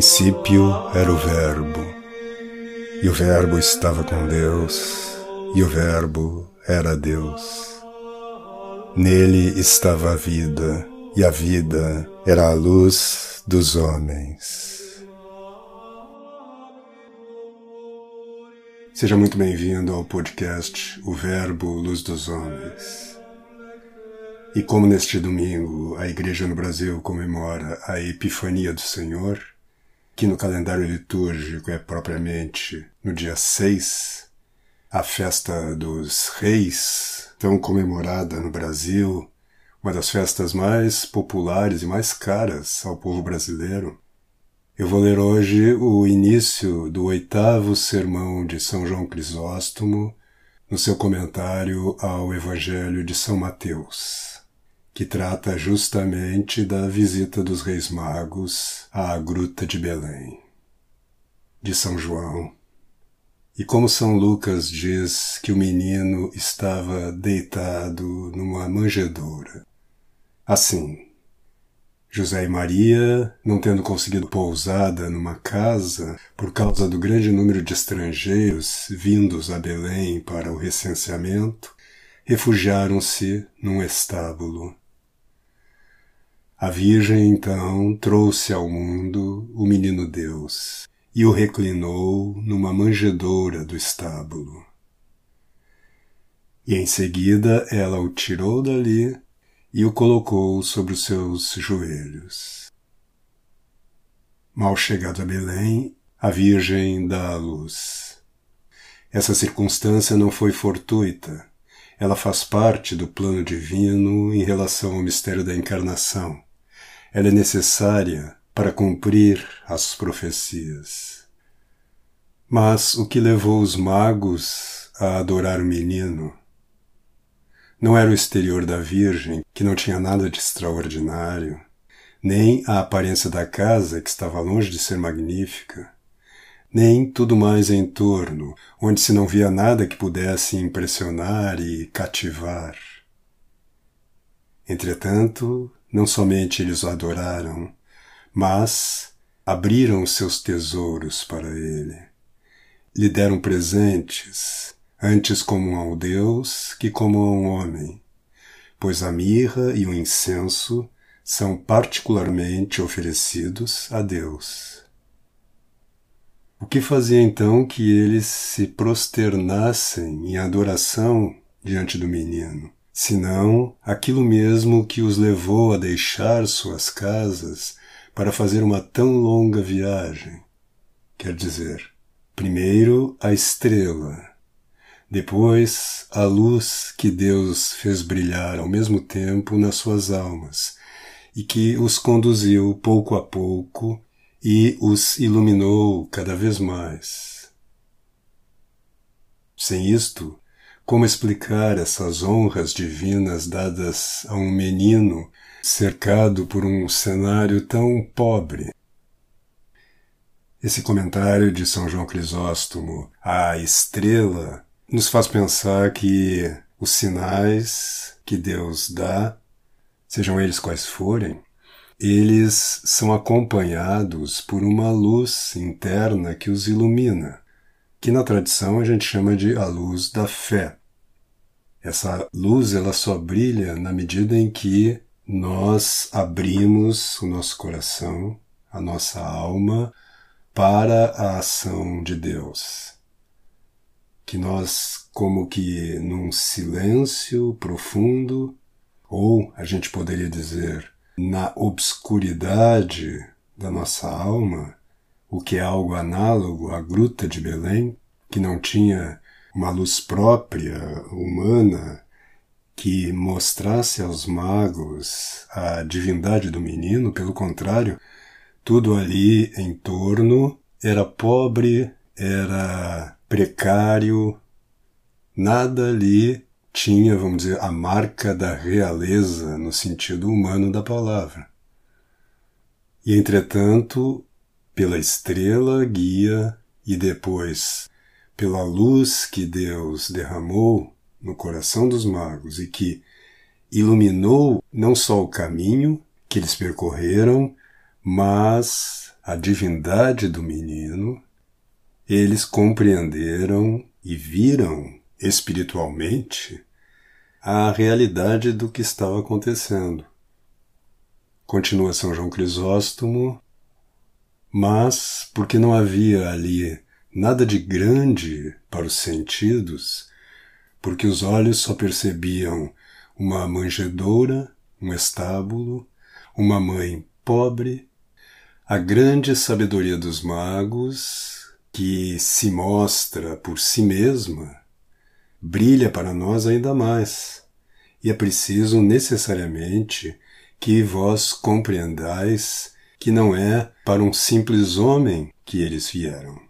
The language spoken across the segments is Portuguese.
princípio era o Verbo, e o Verbo estava com Deus, e o Verbo era Deus. Nele estava a vida, e a vida era a luz dos homens. Seja muito bem-vindo ao podcast O Verbo Luz dos Homens. E como neste domingo a Igreja no Brasil comemora a Epifania do Senhor, que no calendário litúrgico é propriamente no dia 6, a festa dos reis, tão comemorada no Brasil, uma das festas mais populares e mais caras ao povo brasileiro, eu vou ler hoje o início do oitavo sermão de São João Crisóstomo no seu comentário ao Evangelho de São Mateus que trata justamente da visita dos Reis Magos à Gruta de Belém, de São João. E como São Lucas diz que o menino estava deitado numa manjedoura. Assim, José e Maria, não tendo conseguido pousada numa casa por causa do grande número de estrangeiros vindos a Belém para o recenseamento, refugiaram-se num estábulo a Virgem então trouxe ao mundo o menino Deus e o reclinou numa manjedoura do estábulo. E em seguida ela o tirou dali e o colocou sobre os seus joelhos. Mal chegado a Belém, a Virgem dá a luz. Essa circunstância não foi fortuita. Ela faz parte do plano divino em relação ao mistério da encarnação ela é necessária para cumprir as profecias. Mas o que levou os magos a adorar o menino não era o exterior da Virgem, que não tinha nada de extraordinário, nem a aparência da casa, que estava longe de ser magnífica, nem tudo mais em torno, onde se não via nada que pudesse impressionar e cativar. Entretanto, não somente eles o adoraram, mas abriram seus tesouros para ele. Lhe deram presentes, antes como ao Deus que como a um homem, pois a mirra e o incenso são particularmente oferecidos a Deus. O que fazia então que eles se prosternassem em adoração diante do menino? Senão aquilo mesmo que os levou a deixar suas casas para fazer uma tão longa viagem. Quer dizer, primeiro a estrela, depois a luz que Deus fez brilhar ao mesmo tempo nas suas almas e que os conduziu pouco a pouco e os iluminou cada vez mais. Sem isto, como explicar essas honras divinas dadas a um menino cercado por um cenário tão pobre? Esse comentário de São João Crisóstomo, a estrela, nos faz pensar que os sinais que Deus dá, sejam eles quais forem, eles são acompanhados por uma luz interna que os ilumina, que na tradição a gente chama de a luz da fé. Essa luz ela só brilha na medida em que nós abrimos o nosso coração, a nossa alma para a ação de Deus. Que nós, como que num silêncio profundo, ou a gente poderia dizer, na obscuridade da nossa alma, o que é algo análogo à gruta de Belém, que não tinha uma luz própria, humana, que mostrasse aos magos a divindade do menino, pelo contrário, tudo ali em torno era pobre, era precário, nada ali tinha, vamos dizer, a marca da realeza no sentido humano da palavra. E entretanto, pela estrela guia e depois pela luz que Deus derramou no coração dos magos e que iluminou não só o caminho que eles percorreram, mas a divindade do menino, eles compreenderam e viram espiritualmente a realidade do que estava acontecendo. Continua São João Crisóstomo, mas porque não havia ali nada de grande para os sentidos, porque os olhos só percebiam uma manjedoura, um estábulo, uma mãe pobre, a grande sabedoria dos magos, que se mostra por si mesma, brilha para nós ainda mais, e é preciso necessariamente que vós compreendais que não é para um simples homem que eles vieram,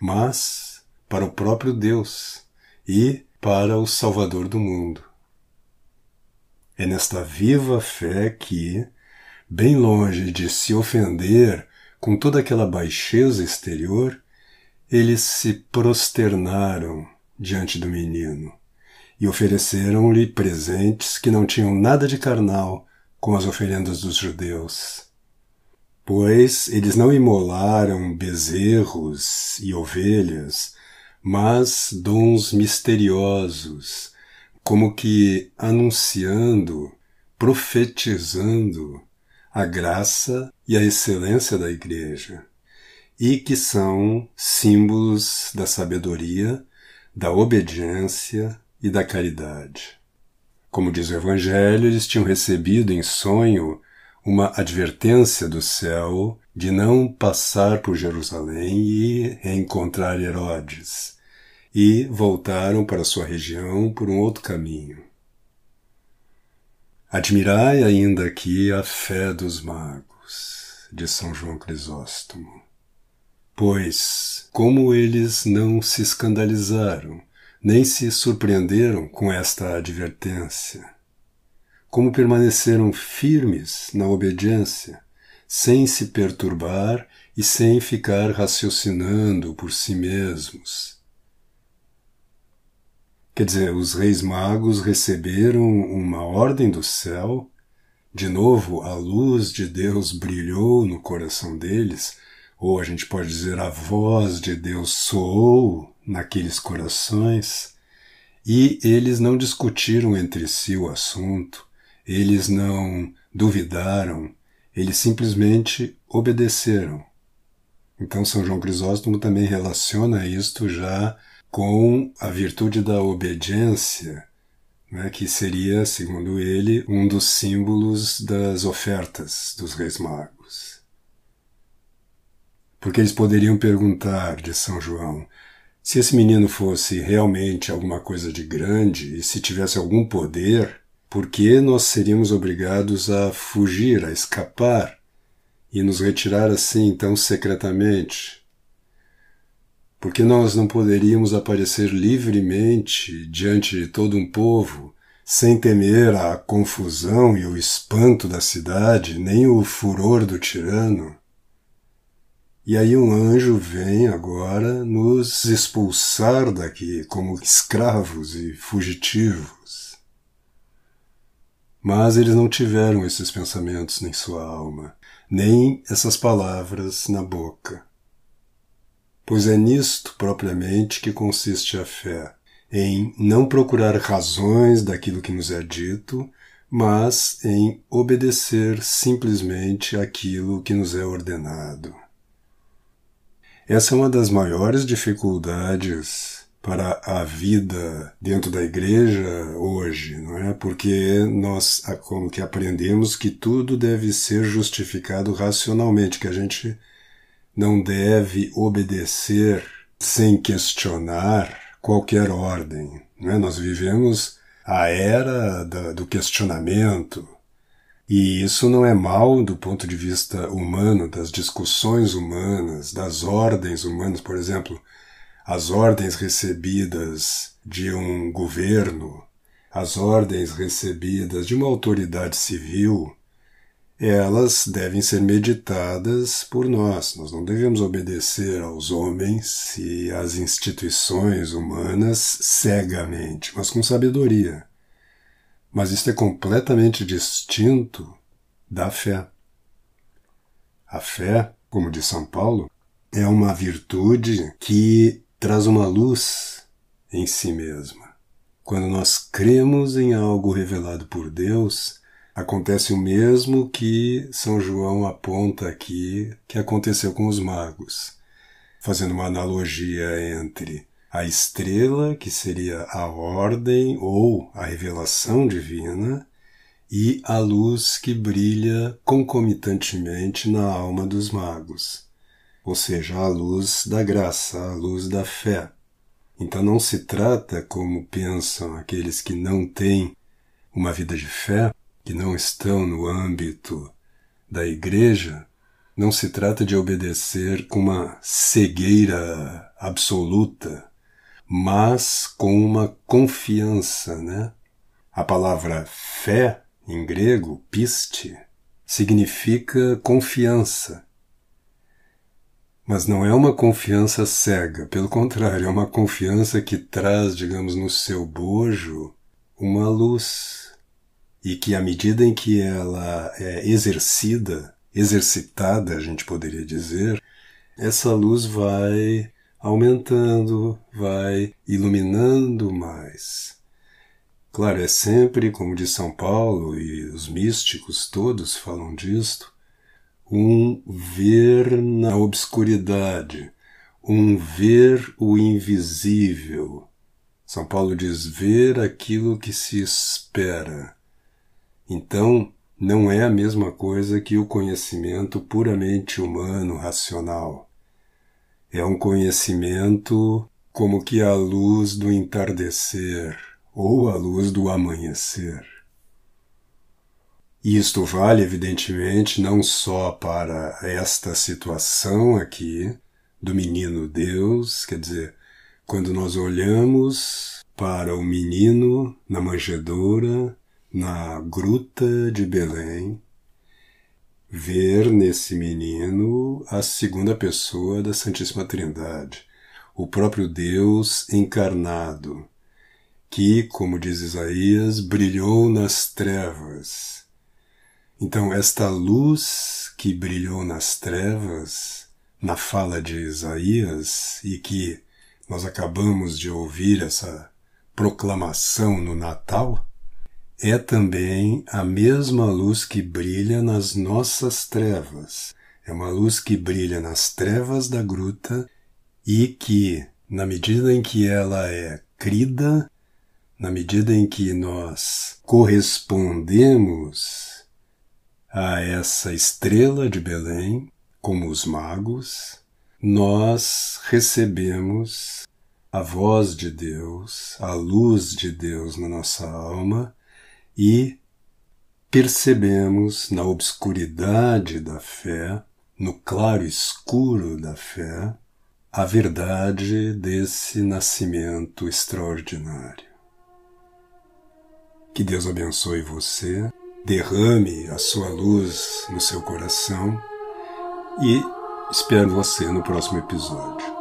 mas para o próprio Deus e para o Salvador do mundo. É nesta viva fé que, bem longe de se ofender com toda aquela baixeza exterior, eles se prosternaram diante do menino e ofereceram-lhe presentes que não tinham nada de carnal com as oferendas dos judeus. Pois eles não imolaram bezerros e ovelhas, mas dons misteriosos, como que anunciando, profetizando a graça e a excelência da Igreja, e que são símbolos da sabedoria, da obediência e da caridade. Como diz o Evangelho, eles tinham recebido em sonho uma advertência do céu de não passar por Jerusalém e reencontrar Herodes, e voltaram para sua região por um outro caminho. Admirai ainda aqui a fé dos magos, de São João Crisóstomo. Pois, como eles não se escandalizaram, nem se surpreenderam com esta advertência, como permaneceram firmes na obediência, sem se perturbar e sem ficar raciocinando por si mesmos, Quer dizer, os reis magos receberam uma ordem do céu, de novo a luz de Deus brilhou no coração deles, ou a gente pode dizer a voz de Deus soou naqueles corações, e eles não discutiram entre si o assunto, eles não duvidaram, eles simplesmente obedeceram. Então São João Crisóstomo também relaciona isto já com a virtude da obediência, né, que seria, segundo ele, um dos símbolos das ofertas dos reis magos. Porque eles poderiam perguntar de São João se esse menino fosse realmente alguma coisa de grande e se tivesse algum poder, por que nós seríamos obrigados a fugir, a escapar e nos retirar assim tão secretamente porque nós não poderíamos aparecer livremente diante de todo um povo, sem temer a confusão e o espanto da cidade, nem o furor do tirano. E aí um anjo vem agora nos expulsar daqui como escravos e fugitivos. Mas eles não tiveram esses pensamentos em sua alma, nem essas palavras na boca pois é nisto propriamente que consiste a fé, em não procurar razões daquilo que nos é dito, mas em obedecer simplesmente aquilo que nos é ordenado. Essa é uma das maiores dificuldades para a vida dentro da igreja hoje, não é? Porque nós como que aprendemos que tudo deve ser justificado racionalmente, que a gente não deve obedecer sem questionar qualquer ordem. Né? Nós vivemos a era da, do questionamento, e isso não é mal do ponto de vista humano, das discussões humanas, das ordens humanas, por exemplo, as ordens recebidas de um governo, as ordens recebidas de uma autoridade civil, elas devem ser meditadas por nós. Nós não devemos obedecer aos homens e às instituições humanas cegamente, mas com sabedoria. Mas isto é completamente distinto da fé. A fé como de São Paulo, é uma virtude que traz uma luz em si mesma. Quando nós cremos em algo revelado por Deus, acontece o mesmo que São João aponta aqui que aconteceu com os magos, fazendo uma analogia entre a estrela, que seria a ordem ou a revelação divina, e a luz que brilha concomitantemente na alma dos magos, ou seja, a luz da graça, a luz da fé. Então não se trata, como pensam aqueles que não têm uma vida de fé, que não estão no âmbito da igreja, não se trata de obedecer com uma cegueira absoluta, mas com uma confiança, né? A palavra fé, em grego, piste, significa confiança. Mas não é uma confiança cega, pelo contrário, é uma confiança que traz, digamos, no seu bojo uma luz. E que à medida em que ela é exercida, exercitada, a gente poderia dizer, essa luz vai aumentando, vai iluminando mais. Claro, é sempre, como diz São Paulo e os místicos todos falam disto, um ver na obscuridade, um ver o invisível. São Paulo diz ver aquilo que se espera. Então, não é a mesma coisa que o conhecimento puramente humano, racional. É um conhecimento como que a luz do entardecer ou a luz do amanhecer. Isto vale, evidentemente, não só para esta situação aqui do menino Deus, quer dizer, quando nós olhamos para o menino na manjedoura, na gruta de Belém, ver nesse menino a segunda pessoa da Santíssima Trindade, o próprio Deus encarnado, que, como diz Isaías, brilhou nas trevas. Então, esta luz que brilhou nas trevas, na fala de Isaías, e que nós acabamos de ouvir essa proclamação no Natal, é também a mesma luz que brilha nas nossas trevas. É uma luz que brilha nas trevas da gruta e que, na medida em que ela é crida, na medida em que nós correspondemos a essa estrela de Belém, como os magos, nós recebemos a voz de Deus, a luz de Deus na nossa alma e percebemos na obscuridade da fé, no claro escuro da fé, a verdade desse nascimento extraordinário. Que Deus abençoe você, derrame a sua luz no seu coração e espero você no próximo episódio.